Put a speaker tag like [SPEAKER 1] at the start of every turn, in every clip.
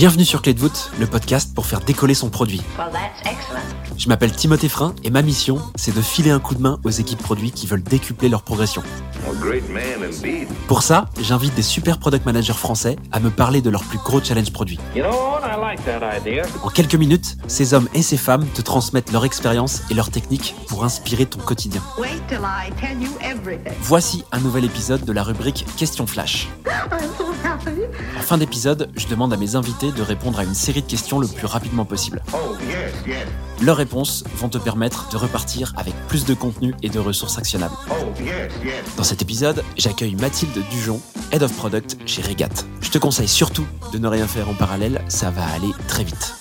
[SPEAKER 1] Bienvenue sur Clé de voûte, le podcast pour faire décoller son produit. Je m'appelle Timothée Frein et ma mission, c'est de filer un coup de main aux équipes produits qui veulent décupler leur progression. Pour ça, j'invite des super product managers français à me parler de leurs plus gros challenges produits. En quelques minutes, ces hommes et ces femmes te transmettent leur expérience et leurs techniques pour inspirer ton quotidien. Voici un nouvel épisode de la rubrique Question Flash. En fin d'épisode, je demande à mes invités de répondre à une série de questions le plus rapidement possible. Leurs réponses vont te permettre de repartir avec plus de contenu et de ressources actionnables. Dans cet épisode, j'accueille Mathilde Dujon, Head of Product chez Regat. Je te conseille surtout de ne rien faire en parallèle, ça va aller très vite.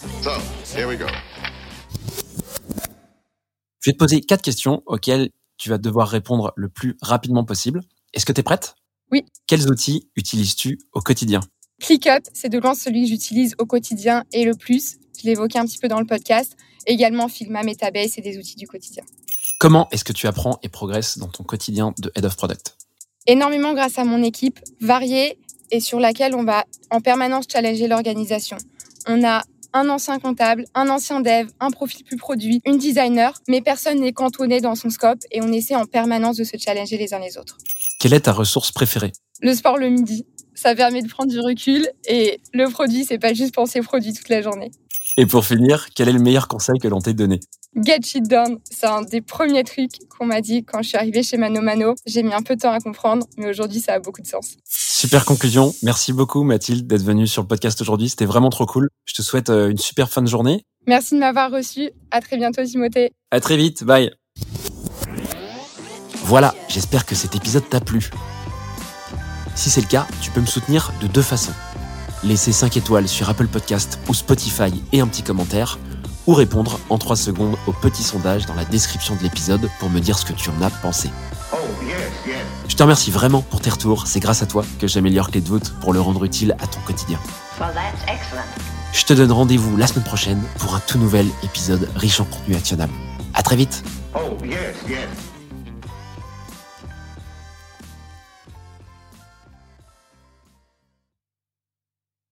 [SPEAKER 1] Je vais te poser quatre questions auxquelles tu vas devoir répondre le plus rapidement possible. Est-ce que tu es prête?
[SPEAKER 2] Oui.
[SPEAKER 1] Quels outils utilises-tu au quotidien?
[SPEAKER 2] ClickUp, c'est de loin celui que j'utilise au quotidien et le plus. Je évoqué un petit peu dans le podcast. Également Figma, Metabase et des outils du quotidien.
[SPEAKER 1] Comment est-ce que tu apprends et progresses dans ton quotidien de Head of Product?
[SPEAKER 2] Énormément grâce à mon équipe variée et sur laquelle on va en permanence challenger l'organisation. On a un ancien comptable, un ancien dev, un profil plus produit, une designer, mais personne n'est cantonné dans son scope et on essaie en permanence de se challenger les uns les autres.
[SPEAKER 1] Quelle est ta ressource préférée?
[SPEAKER 2] Le sport le midi. Ça permet de prendre du recul et le produit, c'est pas juste penser produit toute la journée.
[SPEAKER 1] Et pour finir, quel est le meilleur conseil que l'on t'ait donné?
[SPEAKER 2] Get shit done, c'est un des premiers trucs qu'on m'a dit quand je suis arrivée chez Mano Mano. J'ai mis un peu de temps à comprendre, mais aujourd'hui, ça a beaucoup de sens.
[SPEAKER 1] Super conclusion. Merci beaucoup, Mathilde, d'être venue sur le podcast aujourd'hui. C'était vraiment trop cool. Je te souhaite euh, une super fin de journée.
[SPEAKER 2] Merci de m'avoir reçu. À très bientôt, Timothée.
[SPEAKER 1] À très vite. Bye. Voilà, j'espère que cet épisode t'a plu. Si c'est le cas, tu peux me soutenir de deux façons. Laisser 5 étoiles sur Apple Podcast ou Spotify et un petit commentaire, ou répondre en 3 secondes au petit sondage dans la description de l'épisode pour me dire ce que tu en as pensé. Je te remercie vraiment pour tes retours, c'est grâce à toi que j'améliore Clé de voûte pour le rendre utile à ton quotidien. Je te donne rendez-vous la semaine prochaine pour un tout nouvel épisode riche en contenu actionnable. À très vite.
[SPEAKER 3] Oh, yes, yes.